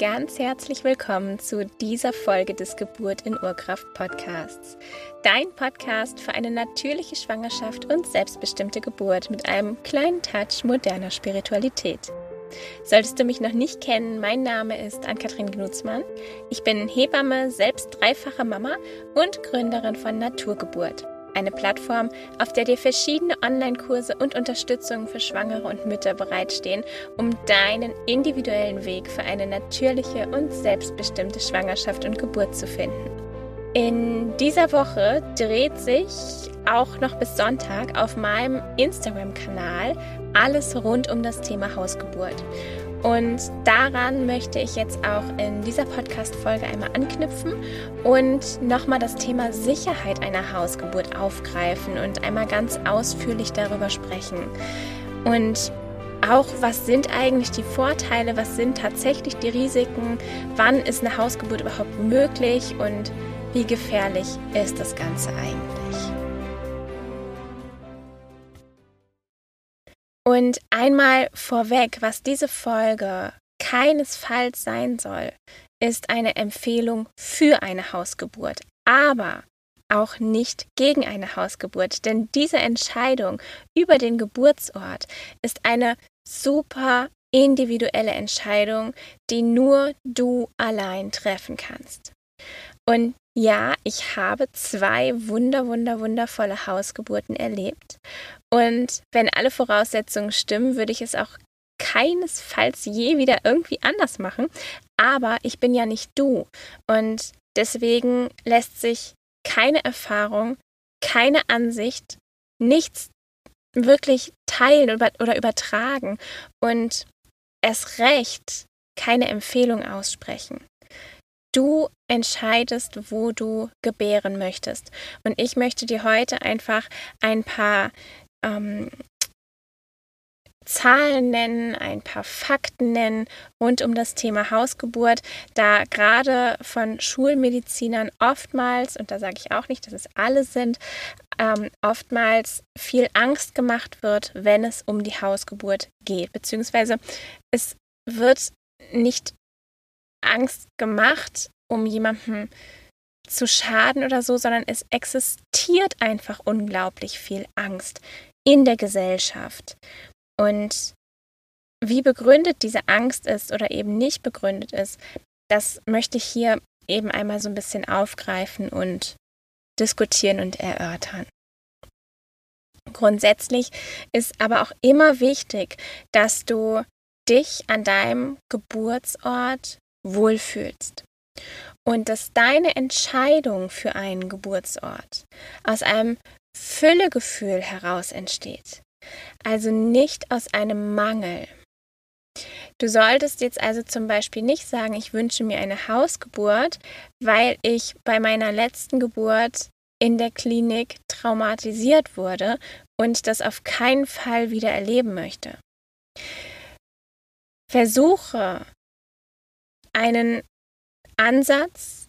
Ganz herzlich willkommen zu dieser Folge des Geburt in Urkraft Podcasts. Dein Podcast für eine natürliche Schwangerschaft und selbstbestimmte Geburt mit einem kleinen Touch moderner Spiritualität. Solltest du mich noch nicht kennen, mein Name ist Ann-Kathrin Gnutzmann. Ich bin Hebamme, selbst dreifache Mama und Gründerin von Naturgeburt eine Plattform, auf der dir verschiedene Online-Kurse und Unterstützungen für Schwangere und Mütter bereitstehen, um deinen individuellen Weg für eine natürliche und selbstbestimmte Schwangerschaft und Geburt zu finden. In dieser Woche dreht sich auch noch bis Sonntag auf meinem Instagram-Kanal alles rund um das Thema Hausgeburt. Und daran möchte ich jetzt auch in dieser Podcast-Folge einmal anknüpfen und nochmal das Thema Sicherheit einer Hausgeburt aufgreifen und einmal ganz ausführlich darüber sprechen. Und auch, was sind eigentlich die Vorteile, was sind tatsächlich die Risiken, wann ist eine Hausgeburt überhaupt möglich und wie gefährlich ist das Ganze eigentlich. Und einmal vorweg, was diese Folge keinesfalls sein soll, ist eine Empfehlung für eine Hausgeburt, aber auch nicht gegen eine Hausgeburt, denn diese Entscheidung über den Geburtsort ist eine super individuelle Entscheidung, die nur du allein treffen kannst. Und ja, ich habe zwei wunder, wunder, wundervolle Hausgeburten erlebt. Und wenn alle Voraussetzungen stimmen, würde ich es auch keinesfalls je wieder irgendwie anders machen. Aber ich bin ja nicht du. Und deswegen lässt sich keine Erfahrung, keine Ansicht, nichts wirklich teilen oder übertragen und erst recht keine Empfehlung aussprechen. Du entscheidest, wo du gebären möchtest. Und ich möchte dir heute einfach ein paar ähm, Zahlen nennen, ein paar Fakten nennen rund um das Thema Hausgeburt, da gerade von Schulmedizinern oftmals, und da sage ich auch nicht, dass es alle sind, ähm, oftmals viel Angst gemacht wird, wenn es um die Hausgeburt geht, beziehungsweise es wird nicht Angst gemacht, um jemandem zu schaden oder so, sondern es existiert einfach unglaublich viel Angst in der Gesellschaft. Und wie begründet diese Angst ist oder eben nicht begründet ist, das möchte ich hier eben einmal so ein bisschen aufgreifen und diskutieren und erörtern. Grundsätzlich ist aber auch immer wichtig, dass du dich an deinem Geburtsort wohlfühlst. Und dass deine Entscheidung für einen Geburtsort aus einem Füllegefühl heraus entsteht. Also nicht aus einem Mangel. Du solltest jetzt also zum Beispiel nicht sagen, ich wünsche mir eine Hausgeburt, weil ich bei meiner letzten Geburt in der Klinik traumatisiert wurde und das auf keinen Fall wieder erleben möchte. Versuche einen Ansatz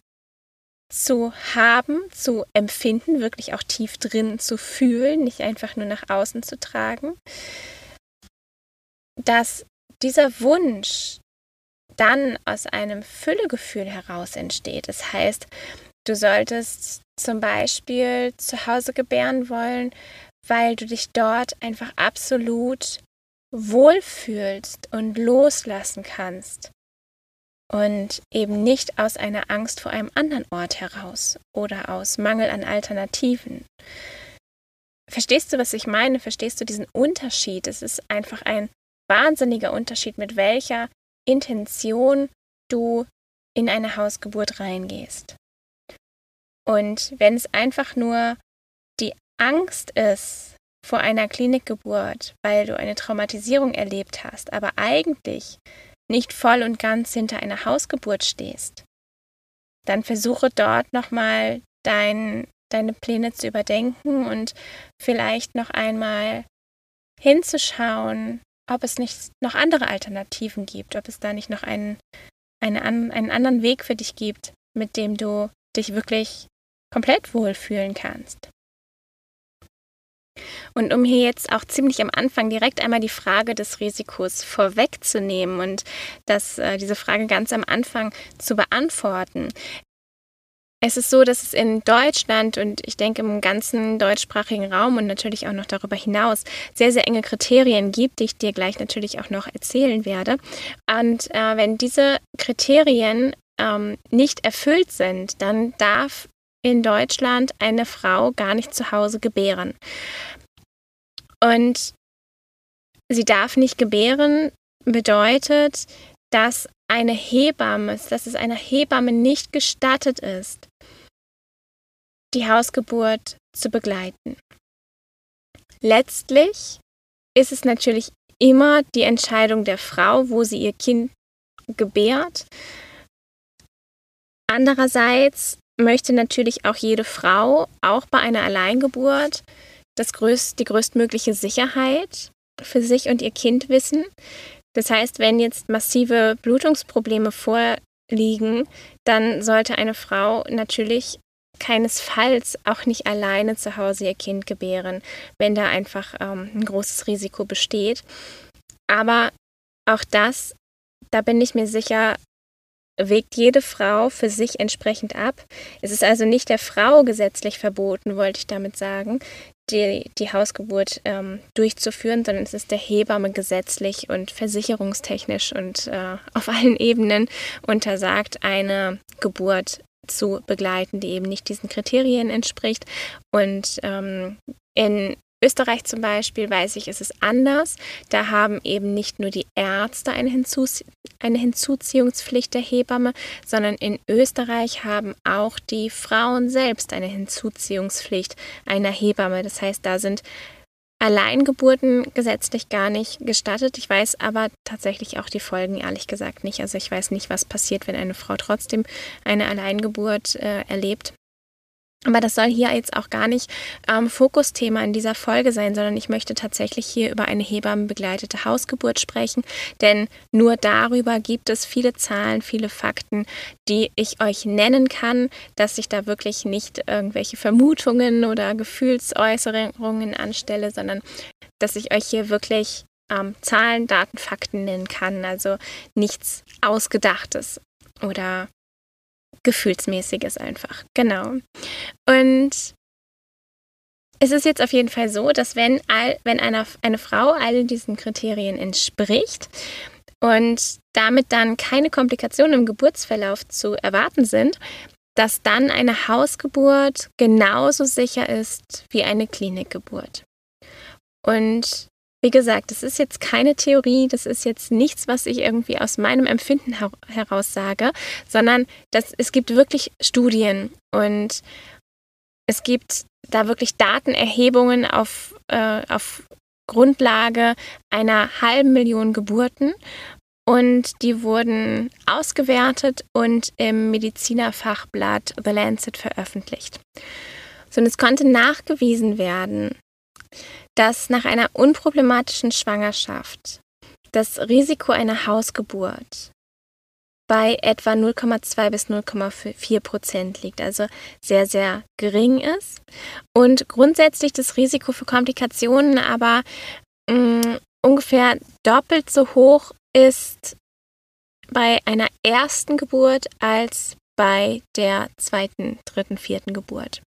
zu haben, zu empfinden, wirklich auch tief drin zu fühlen, nicht einfach nur nach außen zu tragen, dass dieser Wunsch dann aus einem Füllegefühl heraus entsteht. Das heißt, du solltest zum Beispiel zu Hause gebären wollen, weil du dich dort einfach absolut wohlfühlst und loslassen kannst und eben nicht aus einer Angst vor einem anderen Ort heraus oder aus Mangel an Alternativen. Verstehst du, was ich meine? Verstehst du diesen Unterschied? Es ist einfach ein wahnsinniger Unterschied, mit welcher Intention du in eine Hausgeburt reingehst. Und wenn es einfach nur die Angst ist vor einer Klinikgeburt, weil du eine Traumatisierung erlebt hast, aber eigentlich nicht voll und ganz hinter einer Hausgeburt stehst, dann versuche dort nochmal dein, deine Pläne zu überdenken und vielleicht noch einmal hinzuschauen, ob es nicht noch andere Alternativen gibt, ob es da nicht noch einen, eine, einen anderen Weg für dich gibt, mit dem du dich wirklich komplett wohlfühlen kannst. Und um hier jetzt auch ziemlich am Anfang direkt einmal die Frage des Risikos vorwegzunehmen und das, äh, diese Frage ganz am Anfang zu beantworten. Es ist so, dass es in Deutschland und ich denke im ganzen deutschsprachigen Raum und natürlich auch noch darüber hinaus sehr, sehr enge Kriterien gibt, die ich dir gleich natürlich auch noch erzählen werde. Und äh, wenn diese Kriterien ähm, nicht erfüllt sind, dann darf in Deutschland eine Frau gar nicht zu Hause gebären. Und sie darf nicht gebären bedeutet, dass eine Hebamme, dass es einer Hebamme nicht gestattet ist, die Hausgeburt zu begleiten. Letztlich ist es natürlich immer die Entscheidung der Frau, wo sie ihr Kind gebärt. Andererseits möchte natürlich auch jede Frau, auch bei einer Alleingeburt, das größt, die größtmögliche Sicherheit für sich und ihr Kind wissen. Das heißt, wenn jetzt massive Blutungsprobleme vorliegen, dann sollte eine Frau natürlich keinesfalls auch nicht alleine zu Hause ihr Kind gebären, wenn da einfach ähm, ein großes Risiko besteht. Aber auch das, da bin ich mir sicher, wägt jede Frau für sich entsprechend ab. Es ist also nicht der Frau gesetzlich verboten, wollte ich damit sagen, die, die Hausgeburt ähm, durchzuführen, sondern es ist der Hebamme gesetzlich und versicherungstechnisch und äh, auf allen Ebenen untersagt, eine Geburt zu begleiten, die eben nicht diesen Kriterien entspricht. Und ähm, in Österreich zum Beispiel weiß ich, ist es anders. Da haben eben nicht nur die Ärzte eine, Hinzus eine Hinzuziehungspflicht der Hebamme, sondern in Österreich haben auch die Frauen selbst eine Hinzuziehungspflicht einer Hebamme. Das heißt, da sind Alleingeburten gesetzlich gar nicht gestattet. Ich weiß aber tatsächlich auch die Folgen ehrlich gesagt nicht. Also ich weiß nicht, was passiert, wenn eine Frau trotzdem eine Alleingeburt äh, erlebt. Aber das soll hier jetzt auch gar nicht ähm, Fokusthema in dieser Folge sein, sondern ich möchte tatsächlich hier über eine hebammenbegleitete Hausgeburt sprechen, denn nur darüber gibt es viele Zahlen, viele Fakten, die ich euch nennen kann, dass ich da wirklich nicht irgendwelche Vermutungen oder Gefühlsäußerungen anstelle, sondern dass ich euch hier wirklich ähm, Zahlen, Daten, Fakten nennen kann, also nichts Ausgedachtes oder Gefühlsmäßiges einfach. Genau. Und es ist jetzt auf jeden Fall so, dass wenn, all, wenn eine, eine Frau all diesen Kriterien entspricht und damit dann keine Komplikationen im Geburtsverlauf zu erwarten sind, dass dann eine Hausgeburt genauso sicher ist wie eine Klinikgeburt. Und wie gesagt, das ist jetzt keine Theorie, das ist jetzt nichts, was ich irgendwie aus meinem Empfinden her heraus sage, sondern das, es gibt wirklich Studien und es gibt da wirklich Datenerhebungen auf, äh, auf Grundlage einer halben Million Geburten und die wurden ausgewertet und im Medizinerfachblatt The Lancet veröffentlicht. So, und es konnte nachgewiesen werden, dass nach einer unproblematischen Schwangerschaft das Risiko einer Hausgeburt bei etwa 0,2 bis 0,4 Prozent liegt, also sehr, sehr gering ist. Und grundsätzlich das Risiko für Komplikationen aber mh, mm, ungefähr doppelt so hoch ist bei einer ersten Geburt als bei der zweiten, dritten, vierten Geburt.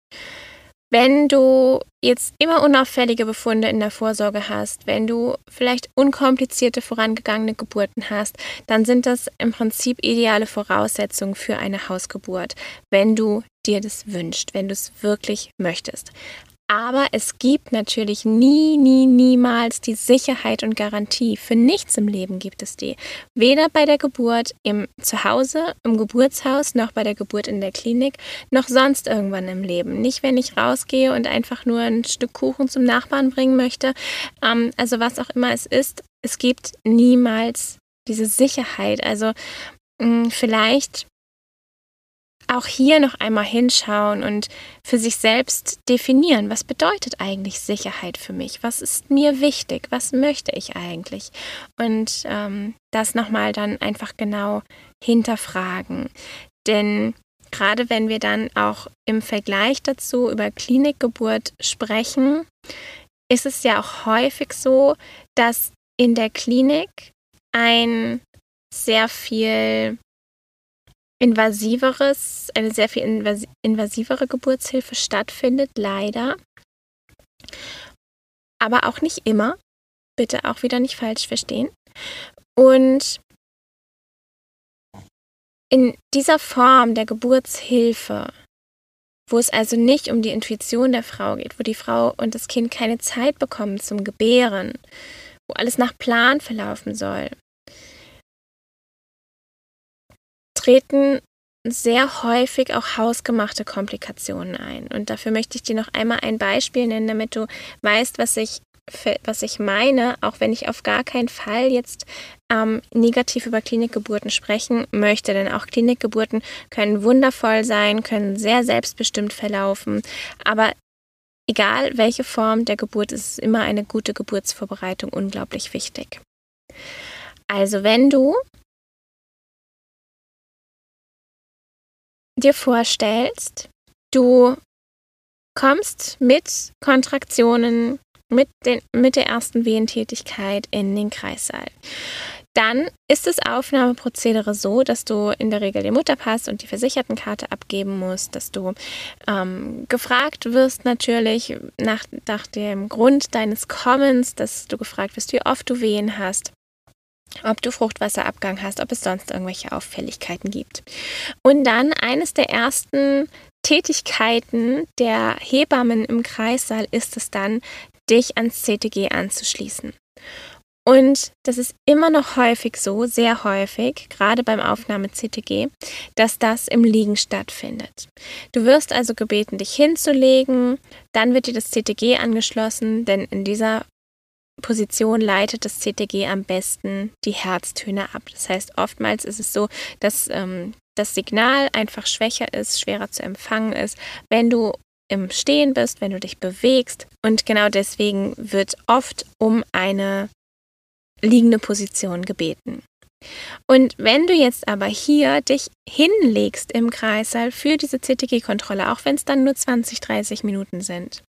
Wenn du jetzt immer unauffällige Befunde in der Vorsorge hast, wenn du vielleicht unkomplizierte vorangegangene Geburten hast, dann sind das im Prinzip ideale Voraussetzungen für eine Hausgeburt, wenn du dir das wünschst, wenn du es wirklich möchtest. Aber es gibt natürlich nie, nie, niemals die Sicherheit und Garantie. Für nichts im Leben gibt es die. Weder bei der Geburt im Zuhause, im Geburtshaus, noch bei der Geburt in der Klinik, noch sonst irgendwann im Leben. Nicht, wenn ich rausgehe und einfach nur ein Stück Kuchen zum Nachbarn bringen möchte. Ähm, also was auch immer es ist, es gibt niemals diese Sicherheit. Also mh, mm, vielleicht auch hier noch einmal hinschauen und für sich selbst definieren, was bedeutet eigentlich Sicherheit für mich? Was ist mir wichtig? Was möchte ich eigentlich? Und ähm, das nochmal dann einfach genau hinterfragen. Denn gerade wenn wir dann auch im Vergleich dazu über Klinikgeburt sprechen, ist es ja auch häufig so, dass in der Klinik ein sehr viel invasiveres, eine sehr viel invasivere Geburtshilfe stattfindet, leider. Aber auch nicht immer. Bitte auch wieder nicht falsch verstehen. Und in dieser Form der Geburtshilfe, wo es also nicht um die Intuition der Frau geht, wo die Frau und das Kind keine Zeit bekommen zum Gebären, wo alles nach Plan verlaufen soll, treten sehr häufig auch hausgemachte Komplikationen ein. Und dafür möchte ich dir noch einmal ein Beispiel nennen, damit du weißt, was ich was ich meine, auch wenn ich auf gar keinen Fall jetzt ähm, negativ über Klinikgeburten sprechen möchte, denn auch Klinikgeburten können wundervoll sein, können sehr selbstbestimmt verlaufen, aber egal welche Form der Geburt ist, ist immer eine gute Geburtsvorbereitung unglaublich wichtig. Also wenn du dir vorstellst, du kommst mit Kontraktionen mit, den, mit der ersten Wehentätigkeit in den Kreissaal. Dann ist das Aufnahmeprozedere so, dass du in der Regel den Mutterpass und die Versichertenkarte abgeben musst, dass du ähm, gefragt wirst natürlich nach, nach dem Grund deines Kommens, dass du gefragt wirst, wie oft du Wehen hast ob du Fruchtwasserabgang hast, ob es sonst irgendwelche Auffälligkeiten gibt. Und dann eines der ersten Tätigkeiten der Hebammen im Kreissaal ist es dann, dich ans CTG anzuschließen. Und das ist immer noch häufig so, sehr häufig, gerade beim Aufnahme CTG, dass das im Liegen stattfindet. Du wirst also gebeten, dich hinzulegen, dann wird dir das CTG angeschlossen, denn in dieser Position leitet das CTG am besten die Herztöne ab. Das heißt, oftmals ist es so, dass ähm, das Signal einfach schwächer ist, schwerer zu empfangen ist, wenn du im Stehen bist, wenn du dich bewegst. Und genau deswegen wird oft um eine liegende Position gebeten. Und wenn du jetzt aber hier dich hinlegst im Kreißsaal für diese CTG-Kontrolle, auch wenn es dann nur 20, 30 Minuten sind,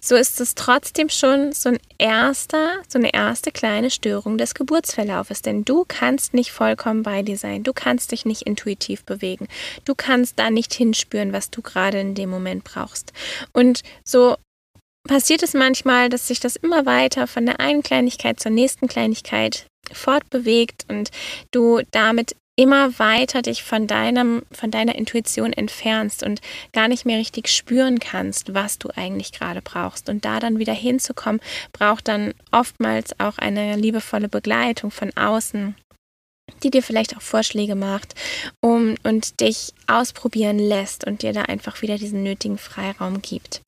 so ist es trotzdem schon so ein erster, so eine erste kleine Störung des Geburtsverlaufes, denn du kannst nicht vollkommen bei dir sein, du kannst dich nicht intuitiv bewegen, du kannst da nicht hinspüren, was du gerade in dem Moment brauchst. Und so passiert es manchmal, dass sich das immer weiter von der einen Kleinigkeit zur nächsten Kleinigkeit fortbewegt und du damit immer weiter dich von deinem, von deiner Intuition entfernst und gar nicht mehr richtig spüren kannst, was du eigentlich gerade brauchst. Und da dann wieder hinzukommen, braucht dann oftmals auch eine liebevolle Begleitung von außen die dir vielleicht auch Vorschläge macht um, und dich ausprobieren lässt und dir da einfach wieder diesen nötigen Freiraum gibt.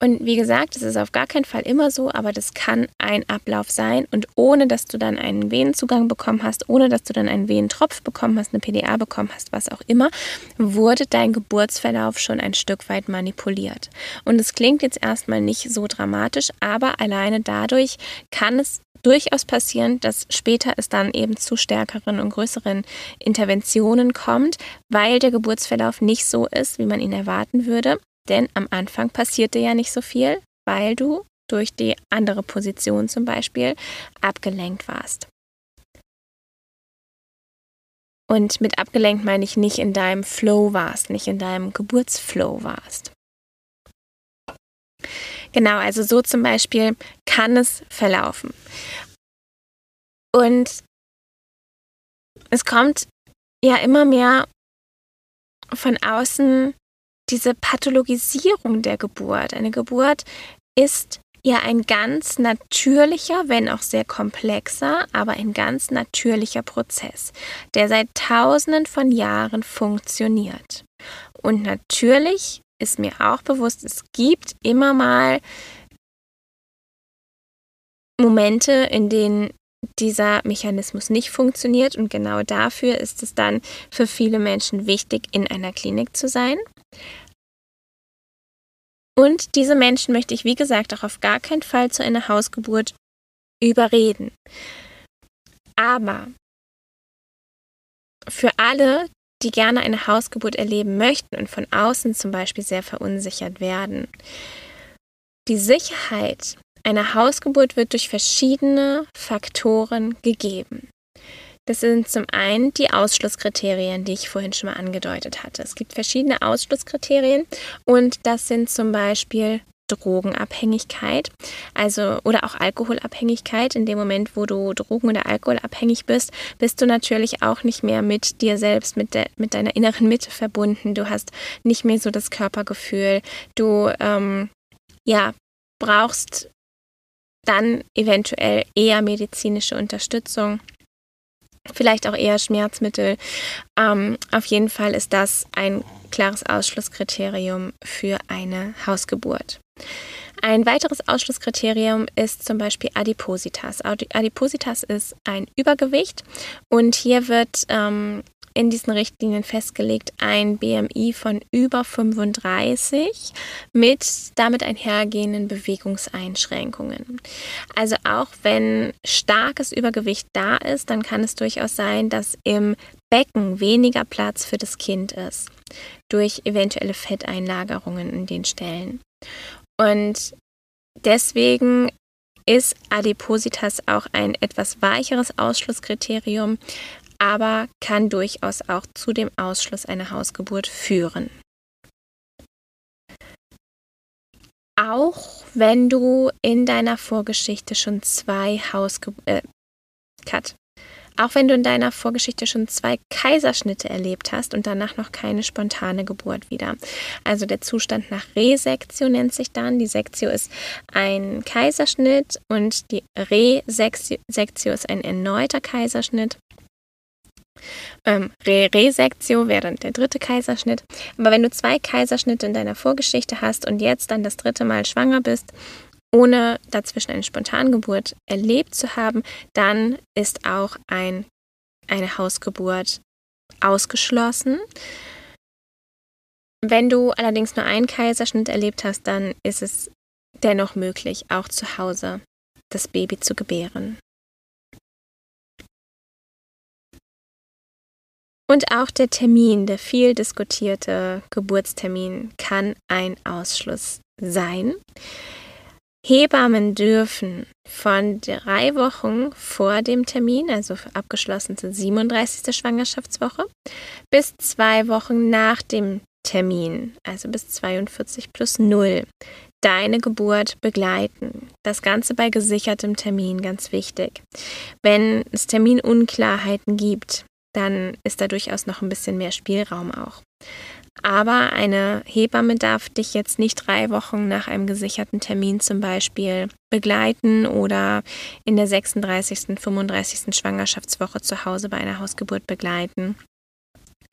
Und wie gesagt, es ist auf gar keinen Fall immer so, aber das kann ein Ablauf sein. Und ohne dass du dann einen Venenzugang bekommen hast, ohne dass du dann einen Venentropf bekommen hast, eine PDA bekommen hast, was auch immer, wurde dein Geburtsverlauf schon ein Stück weit manipuliert. Und es klingt jetzt erstmal nicht so dramatisch, aber alleine dadurch kann es durchaus passieren, dass später es dann eben zu stärkeren und größeren Interventionen kommt, weil der Geburtsverlauf nicht so ist, wie man ihn erwarten würde. Denn am Anfang passierte ja nicht so viel, weil du durch die andere Position zum Beispiel abgelenkt warst. Und mit abgelenkt meine ich nicht in deinem Flow warst, nicht in deinem Geburtsflow warst. Genau, also so zum Beispiel kann es verlaufen. Und es kommt ja immer mehr von außen diese Pathologisierung der Geburt. Eine Geburt ist ja ein ganz natürlicher, wenn auch sehr komplexer, aber ein ganz natürlicher Prozess, der seit Tausenden von Jahren funktioniert. Und natürlich ist mir auch bewusst, es gibt immer mal Momente, in denen dieser Mechanismus nicht funktioniert und genau dafür ist es dann für viele Menschen wichtig, in einer Klinik zu sein. Und diese Menschen möchte ich, wie gesagt, auch auf gar keinen Fall zu einer Hausgeburt überreden. Aber für alle, die gerne eine Hausgeburt erleben möchten und von außen zum Beispiel sehr verunsichert werden, die Sicherheit eine Hausgeburt wird durch verschiedene Faktoren gegeben. Das sind zum einen die Ausschlusskriterien, die ich vorhin schon mal angedeutet hatte. Es gibt verschiedene Ausschlusskriterien und das sind zum Beispiel Drogenabhängigkeit, also oder auch Alkoholabhängigkeit. In dem Moment, wo du Drogen- oder Alkoholabhängig bist, bist du natürlich auch nicht mehr mit dir selbst, mit, der, mit deiner inneren Mitte verbunden. Du hast nicht mehr so das Körpergefühl. Du ähm, ja, brauchst dann eventuell eher medizinische Unterstützung vielleicht auch eher Schmerzmittel. Ähm, auf jeden Fall ist das ein klares Ausschlusskriterium für eine Hausgeburt. Ein weiteres Ausschlusskriterium ist zum Beispiel Adipositas. Adipositas ist ein Übergewicht und hier wird ähm, in diesen Richtlinien festgelegt ein BMI von über 35 mit damit einhergehenden Bewegungseinschränkungen. Also auch wenn starkes Übergewicht da ist, dann kann es durchaus sein, dass im Becken weniger Platz für das Kind ist durch eventuelle Fetteinlagerungen in den Stellen. Und deswegen ist Adipositas auch ein etwas weicheres Ausschlusskriterium, aber kann durchaus auch zu dem Ausschluss einer Hausgeburt führen. Auch wenn du in deiner Vorgeschichte schon zwei Hausgeburten, äh. Auch wenn du in deiner Vorgeschichte schon zwei Kaiserschnitte erlebt hast und danach noch keine spontane Geburt wieder. Also der Zustand nach Resektio nennt sich dann. Die Sektio ist ein Kaiserschnitt und die Resektio ist ein erneuter Kaiserschnitt. Ähm, Re Resektio wäre dann der dritte Kaiserschnitt. Aber wenn du zwei Kaiserschnitte in deiner Vorgeschichte hast und jetzt dann das dritte Mal schwanger bist, ohne dazwischen eine Spontangeburt erlebt zu haben, dann ist auch ein, eine Hausgeburt ausgeschlossen. Wenn du allerdings nur einen Kaiserschnitt erlebt hast, dann ist es dennoch möglich, auch zu Hause das Baby zu gebären. Und auch der Termin, der viel diskutierte Geburtstermin, kann ein Ausschluss sein. Hebammen dürfen von drei Wochen vor dem Termin, also abgeschlossen zur 37. Schwangerschaftswoche, bis zwei Wochen nach dem Termin, also bis 42 plus 0, deine Geburt begleiten. Das Ganze bei gesichertem Termin, ganz wichtig. Wenn es Terminunklarheiten gibt, dann ist da durchaus noch ein bisschen mehr Spielraum auch. Aber eine Hebamme darf dich jetzt nicht drei Wochen nach einem gesicherten Termin zum Beispiel begleiten oder in der 36., 35. Schwangerschaftswoche zu Hause bei einer Hausgeburt begleiten,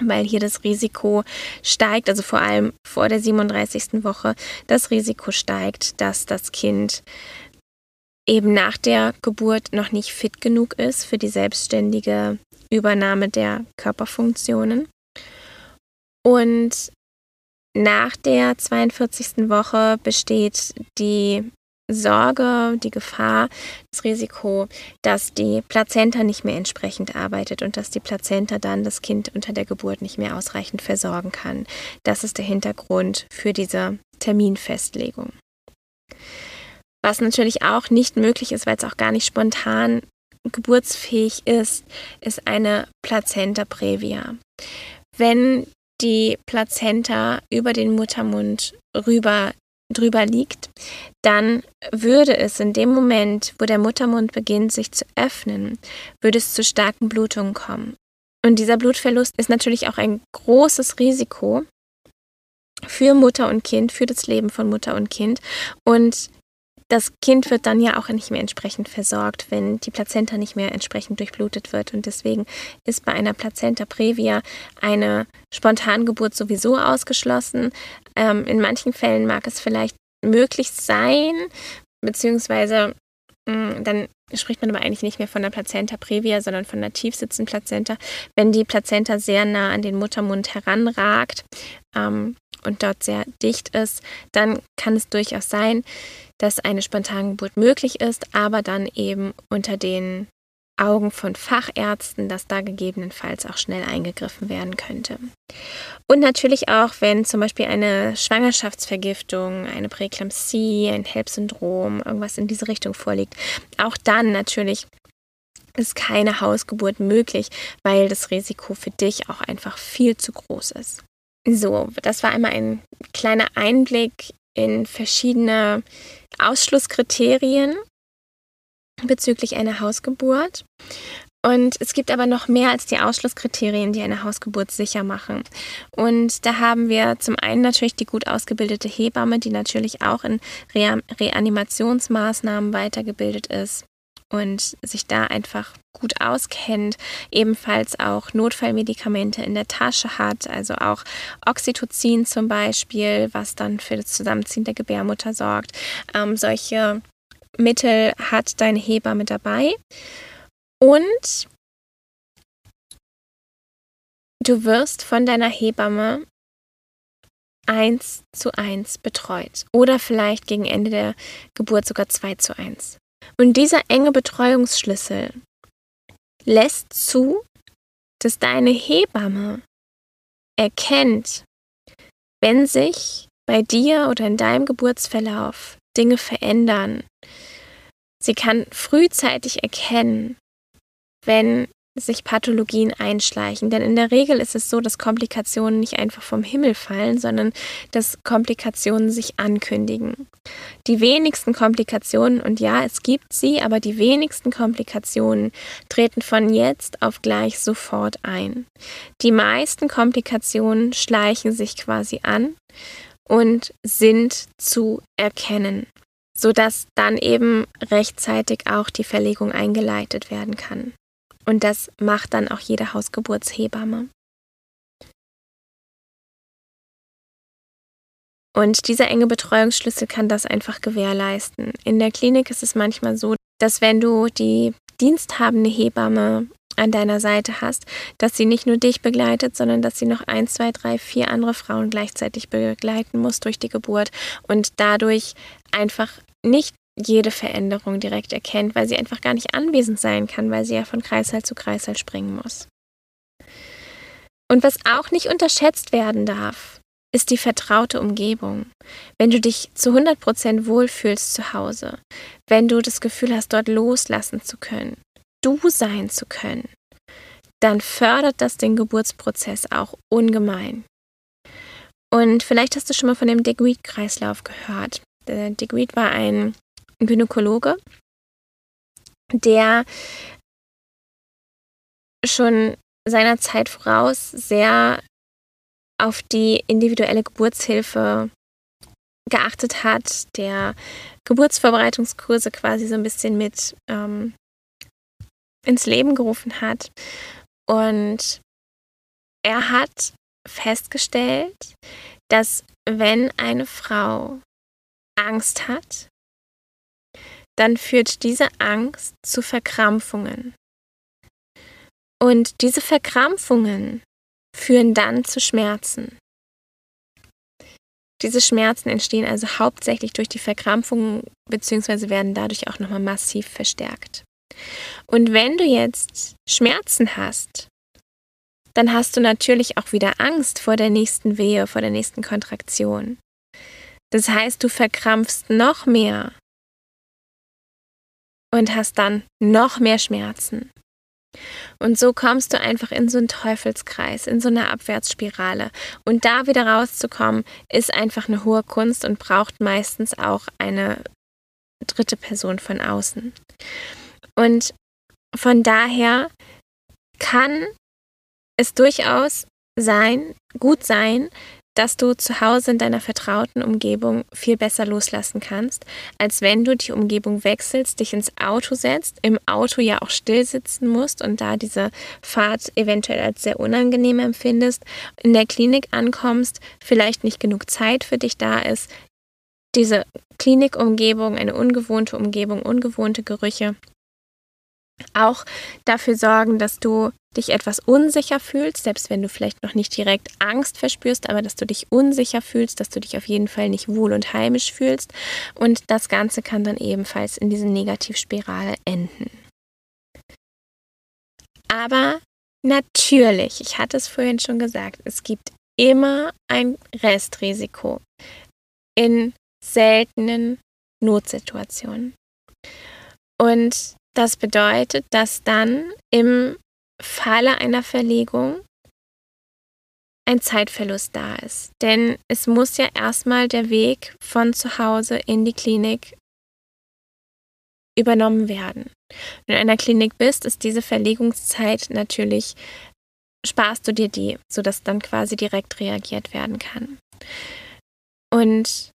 weil hier das Risiko steigt, also vor allem vor der 37. Woche, das Risiko steigt, dass das Kind eben nach der Geburt noch nicht fit genug ist für die selbstständige Übernahme der Körperfunktionen. Und nach der 42. Woche besteht die Sorge, die Gefahr, das Risiko, dass die Plazenta nicht mehr entsprechend arbeitet und dass die Plazenta dann das Kind unter der Geburt nicht mehr ausreichend versorgen kann. Das ist der Hintergrund für diese Terminfestlegung. Was natürlich auch nicht möglich ist, weil es auch gar nicht spontan geburtsfähig ist, ist eine Plazenta previa. Wenn die Plazenta über den Muttermund rüber drüber liegt, dann würde es in dem Moment, wo der Muttermund beginnt, sich zu öffnen, würde es zu starken Blutungen kommen. Und dieser Blutverlust ist natürlich auch ein großes Risiko für Mutter und Kind, für das Leben von Mutter und Kind. Und das Kind wird dann ja auch nicht mehr entsprechend versorgt, wenn die Plazenta nicht mehr entsprechend durchblutet wird. Und deswegen ist bei einer Plazenta previa eine Spontangeburt sowieso ausgeschlossen. Ähm, in manchen Fällen mag es vielleicht möglich sein, beziehungsweise mh, mm, dann spricht man aber eigentlich nicht mehr von der Plazenta previa, sondern von der tiefsitzenden Plazenta, wenn die Plazenta sehr nah an den Muttermund heranragt ähm, und dort sehr dicht ist, dann kann es durchaus sein, dass eine Spontangeburt möglich ist, aber dann eben unter den Augen von Fachärzten, dass da gegebenenfalls auch schnell eingegriffen werden könnte. Und natürlich auch, wenn zum Beispiel eine Schwangerschaftsvergiftung, eine Präeklampsie, ein HELP-Syndrom, irgendwas in diese Richtung vorliegt, auch dann natürlich ist keine Hausgeburt möglich, weil das Risiko für dich auch einfach viel zu groß ist. So, das war einmal ein kleiner Einblick in verschiedene Ausschlusskriterien bezüglich einer Hausgeburt. Und es gibt aber noch mehr als die Ausschlusskriterien, die eine Hausgeburt sicher machen. Und da haben wir zum einen natürlich die gut ausgebildete Hebamme, die natürlich auch in Re Reanimationsmaßnahmen weitergebildet ist und sich da einfach gut auskennt, ebenfalls auch Notfallmedikamente in der Tasche hat, also auch Oxytocin zum Beispiel, was dann für das Zusammenziehen der Gebärmutter sorgt. Ähm, solche Mittel hat deine Hebamme dabei. Und du wirst von deiner Hebamme eins zu eins betreut oder vielleicht gegen Ende der Geburt sogar zwei zu eins. Und dieser enge Betreuungsschlüssel lässt zu, dass deine Hebamme erkennt, wenn sich bei dir oder in deinem Geburtsverlauf Dinge verändern. Sie kann frühzeitig erkennen, wenn sich Pathologien einschleichen. Denn in der Regel ist es so, dass Komplikationen nicht einfach vom Himmel fallen, sondern dass Komplikationen sich ankündigen. Die wenigsten Komplikationen, und ja, es gibt sie, aber die wenigsten Komplikationen treten von jetzt auf gleich sofort ein. Die meisten Komplikationen schleichen sich quasi an und sind zu erkennen, sodass dann eben rechtzeitig auch die Verlegung eingeleitet werden kann. Und das macht dann auch jede Hausgeburtshebamme. Und dieser enge Betreuungsschlüssel kann das einfach gewährleisten. In der Klinik ist es manchmal so, dass wenn du die diensthabende Hebamme an deiner Seite hast, dass sie nicht nur dich begleitet, sondern dass sie noch ein, zwei, drei, vier andere Frauen gleichzeitig begleiten muss durch die Geburt und dadurch einfach nicht jede Veränderung direkt erkennt, weil sie einfach gar nicht anwesend sein kann, weil sie ja von Kreißsaal zu Kreißsaal springen muss. Und was auch nicht unterschätzt werden darf, ist die vertraute Umgebung. Wenn du dich zu 100% wohlfühlst zu Hause, wenn du das Gefühl hast, dort loslassen zu können, du sein zu können, dann fördert das den Geburtsprozess auch ungemein. Und vielleicht hast du schon mal von dem Dick-Reed-Kreislauf gehört. Der Dick Reed war ein Gynäkologe, der schon seiner Zeit voraus sehr auf die individuelle Geburtshilfe geachtet hat, der Geburtsvorbereitungskurse quasi so ein bisschen mit ähm, ins Leben gerufen hat. Und er hat festgestellt, dass wenn eine Frau Angst hat, dann führt diese Angst zu Verkrampfungen. Und diese Verkrampfungen führen dann zu Schmerzen. Diese Schmerzen entstehen also hauptsächlich durch die Verkrampfungen bzw. werden dadurch auch nochmal massiv verstärkt. Und wenn du jetzt Schmerzen hast, dann hast du natürlich auch wieder Angst vor der nächsten Wehe, vor der nächsten Kontraktion. Das heißt, du verkrampfst noch mehr und hast dann noch mehr Schmerzen. Und so kommst du einfach in so einen Teufelskreis, in so eine Abwärtsspirale. Und da wieder rauszukommen, ist einfach eine hohe Kunst und braucht meistens auch eine dritte Person von außen. Und von daher kann es durchaus sein, gut sein, dass du zu Hause in deiner vertrauten Umgebung viel besser loslassen kannst, als wenn du die Umgebung wechselst, dich ins Auto setzt, im Auto ja auch still sitzen musst und da diese Fahrt eventuell als sehr unangenehm empfindest, in der Klinik ankommst, vielleicht nicht genug Zeit für dich da ist, diese Klinikumgebung, eine ungewohnte Umgebung, ungewohnte Gerüche auch dafür sorgen, dass du dich etwas unsicher fühlst, selbst wenn du vielleicht noch nicht direkt Angst verspürst, aber dass du dich unsicher fühlst, dass du dich auf jeden Fall nicht wohl und heimisch fühlst. Und das Ganze kann dann ebenfalls in diese Negativspirale enden. Aber natürlich, ich hatte es vorhin schon gesagt, es gibt immer ein Restrisiko in seltenen Notsituationen. Und das bedeutet, dass dann im Falle einer Verlegung ein Zeitverlust da ist. Denn es muss ja erstmal der Weg von zu Hause in die Klinik übernommen werden. Wenn du in einer Klinik bist, ist diese Verlegungszeit natürlich, sparst du dir die, sodass dann quasi direkt reagiert werden kann. Und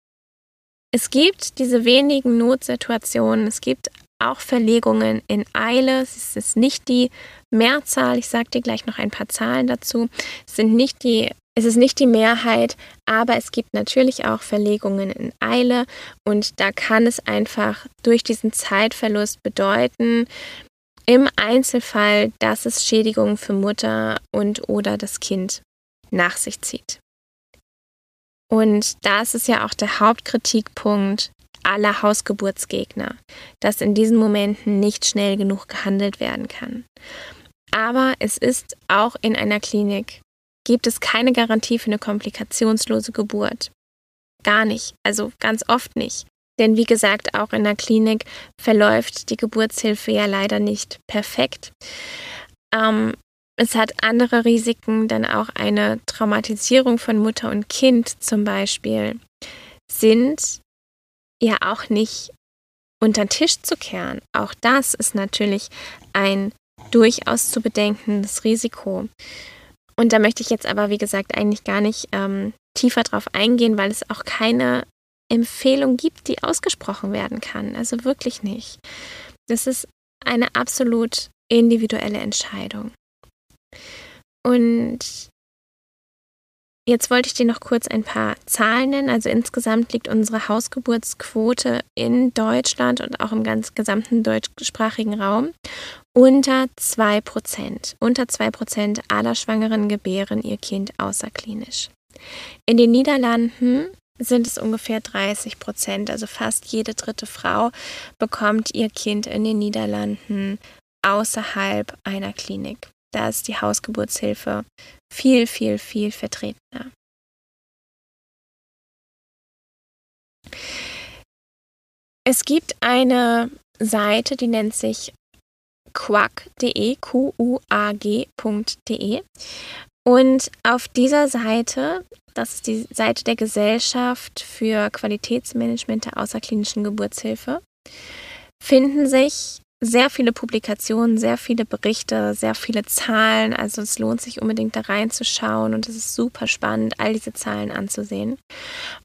es gibt diese wenigen Notsituationen, es gibt auch Verlegungen in Eile. Es ist nicht die Mehrzahl, ich sage dir gleich noch ein paar Zahlen dazu. Es sind nicht die es ist nicht die Mehrheit, aber es gibt natürlich auch Verlegungen in Eile und da kann es einfach durch diesen Zeitverlust bedeuten, im Einzelfall, dass es Schädigungen für Mutter und oder das Kind nach sich zieht. Und das ist ja auch der Hauptkritikpunkt aller Hausgeburtsgegner, dass in diesen Momenten nicht schnell genug gehandelt werden kann. Aber es ist auch in einer Klinik, gibt es keine Garantie für eine komplikationslose Geburt. Gar nicht, also ganz oft nicht. Denn wie gesagt, auch in der Klinik verläuft die Geburtshilfe ja leider nicht perfekt. Ähm, es hat andere Risiken, denn auch eine Traumatisierung von Mutter und Kind zum Beispiel sind ja auch nicht unter den Tisch zu kehren. Auch das ist natürlich ein durchaus zu bedenkendes Risiko. Und da möchte ich jetzt aber, wie gesagt, eigentlich gar nicht ähm, tiefer drauf eingehen, weil es auch keine Empfehlung gibt, die ausgesprochen werden kann. Also wirklich nicht. Das ist eine absolut individuelle Entscheidung. Und Jetzt wollte ich dir noch kurz ein paar Zahlen nennen. Also insgesamt liegt unsere Hausgeburtsquote in Deutschland und auch im ganz gesamten deutschsprachigen Raum unter 2%. Unter 2% aller Schwangeren gebären ihr Kind außerklinisch. In den Niederlanden sind es ungefähr 30 Prozent, also fast jede dritte Frau bekommt ihr Kind in den Niederlanden außerhalb einer Klinik. Da ist die Hausgeburtshilfe viel, viel, viel vertretener. Es gibt eine Seite, die nennt sich quag.de, Q-U-A-G.de. Und auf dieser Seite, das ist die Seite der Gesellschaft für Qualitätsmanagement der außerklinischen Geburtshilfe, finden sich sehr viele Publikationen, sehr viele Berichte, sehr viele Zahlen. Also es lohnt sich unbedingt da reinzuschauen und es ist super spannend, all diese Zahlen anzusehen.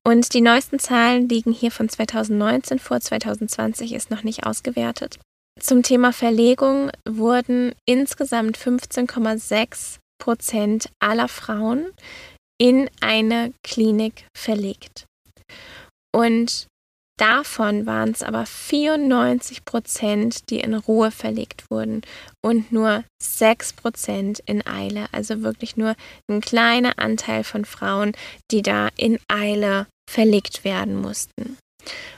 Und die neuesten Zahlen liegen hier von 2019 vor, 2020 ist noch nicht ausgewertet. Zum Thema Verlegung wurden insgesamt 15,6 Prozent aller Frauen in eine Klinik verlegt. Und Davon waren es aber 94 Prozent, die in Ruhe verlegt wurden und nur 6 Prozent in Eile. Also wirklich nur ein kleiner Anteil von Frauen, die da in Eile verlegt werden mussten.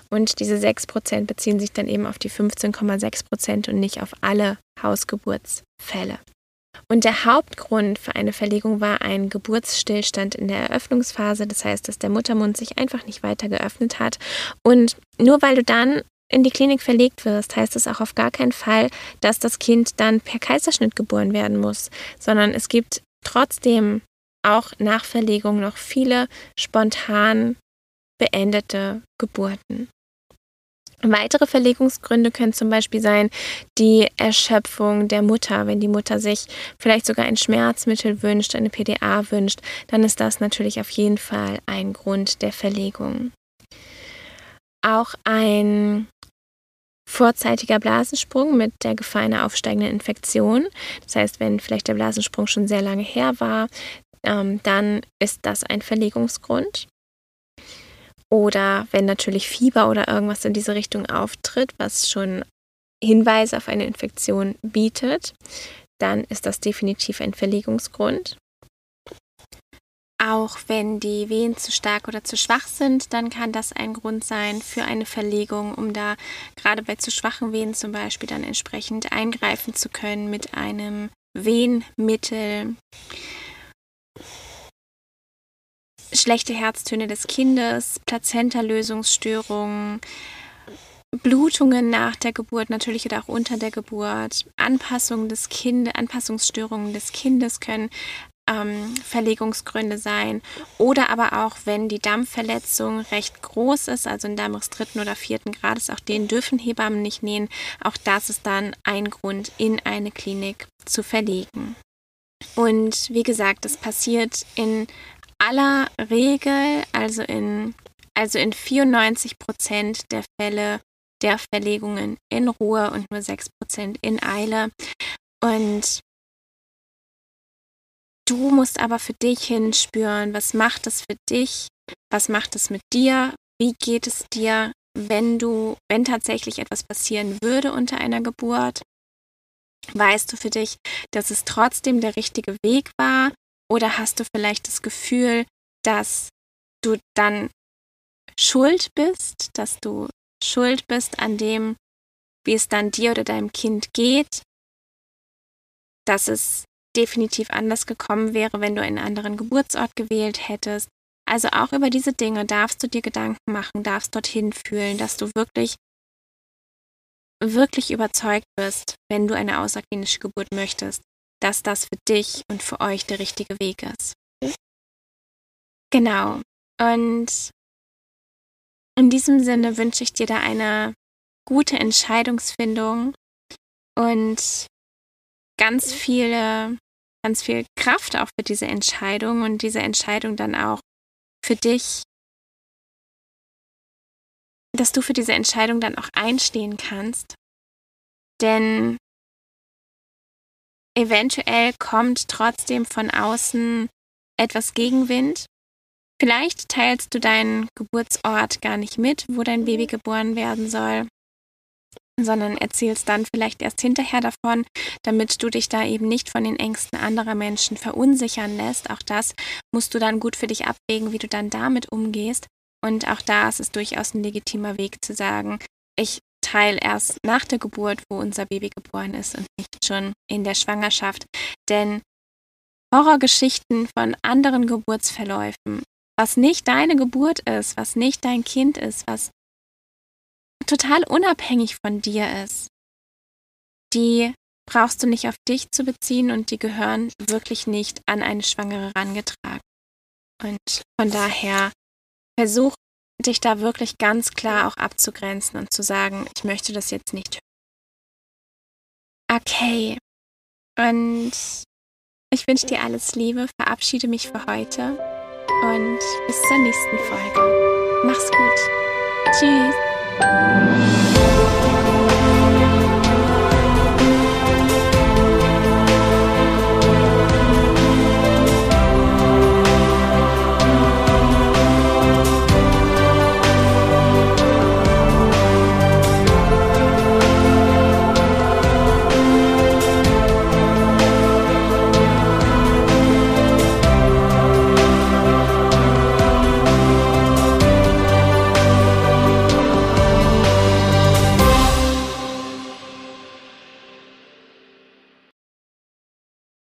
Und diese 6 Prozent beziehen sich dann eben auf die 15,6 Prozent und nicht auf alle Hausgeburtsfälle. Und der Hauptgrund für eine Verlegung war ein Geburtsstillstand in der Eröffnungsphase. Das heißt, dass der Muttermund sich einfach nicht weiter geöffnet hat. Und nur weil du dann in die Klinik verlegt wirst, heißt es auch auf gar keinen Fall, dass das Kind dann per Kaiserschnitt geboren werden muss, sondern es gibt trotzdem auch nach Verlegung noch viele spontan beendete Geburten. Weitere Verlegungsgründe können zum Beispiel sein die Erschöpfung der Mutter. Wenn die Mutter sich vielleicht sogar ein Schmerzmittel wünscht, eine PDA wünscht, dann ist das natürlich auf jeden Fall ein Grund der Verlegung. Auch ein vorzeitiger Blasensprung mit der Gefahr einer aufsteigenden Infektion. Das heißt, wenn vielleicht der Blasensprung schon sehr lange her war, ähm, dann ist das ein Verlegungsgrund. Oder wenn natürlich Fieber oder irgendwas in diese Richtung auftritt, was schon Hinweise auf eine Infektion bietet, dann ist das definitiv ein Verlegungsgrund. Auch wenn die Wehen zu stark oder zu schwach sind, dann kann das ein Grund sein für eine Verlegung, um da gerade bei zu schwachen Wehen zum Beispiel dann entsprechend eingreifen zu können mit einem Wehenmittel, schlechte Herztöne des Kindes, Plazentalösungsstörungen, Blutungen nach der Geburt, natürlich oder auch unter der Geburt, Anpassungen des Kindes, Anpassungsstörungen des Kindes können ähm, Verlegungsgründe sein. Oder aber auch, wenn die Dampfverletzung recht groß ist, also ein Damm des dritten oder vierten Grades, auch den dürfen Hebammen nicht nähen. Auch das ist dann ein Grund, in eine Klinik zu verlegen. Und wie gesagt, das passiert in aller Regel, also in, also in 94 Prozent der Fälle der Verlegungen in Ruhe und nur 6 Prozent in Eile. Und Du musst aber für dich hinspüren, was macht es für dich, was macht es mit dir, wie geht es dir, wenn du, wenn tatsächlich etwas passieren würde unter einer Geburt. Weißt du für dich, dass es trotzdem der richtige Weg war oder hast du vielleicht das Gefühl, dass du dann schuld bist, dass du schuld bist an dem, wie es dann dir oder deinem Kind geht, dass es definitiv anders gekommen wäre, wenn du einen anderen Geburtsort gewählt hättest. Also auch über diese Dinge darfst du dir Gedanken machen, darfst dorthin fühlen, dass du wirklich, wirklich überzeugt bist, wenn du eine außerklinische Geburt möchtest, dass das für dich und für euch der richtige Weg ist. Genau. Und in diesem Sinne wünsche ich dir da eine gute Entscheidungsfindung und ganz viele ganz viel Kraft auch für diese Entscheidung und diese Entscheidung dann auch für dich, dass du für diese Entscheidung dann auch einstehen kannst. Denn eventuell kommt trotzdem von außen etwas Gegenwind. Vielleicht teilst du deinen Geburtsort gar nicht mit, wo dein Baby geboren werden soll sondern erzählst dann vielleicht erst hinterher davon, damit du dich da eben nicht von den Ängsten anderer Menschen verunsichern lässt. Auch das musst du dann gut für dich abwägen, wie du dann damit umgehst. Und auch da ist es durchaus ein legitimer Weg zu sagen, ich teile erst nach der Geburt, wo unser Baby geboren ist und nicht schon in der Schwangerschaft. Denn Horrorgeschichten von anderen Geburtsverläufen, was nicht deine Geburt ist, was nicht dein Kind ist, was total unabhängig von dir ist, die brauchst du nicht auf dich zu beziehen und die gehören wirklich nicht an eine Schwangere herangetragen. Und von daher versuch dich da wirklich ganz klar auch abzugrenzen und zu sagen, ich möchte das jetzt nicht hören. Okay. Und ich wünsche dir alles Liebe, verabschiede mich für heute und bis zur nächsten Folge. Mach's gut. Tschüss.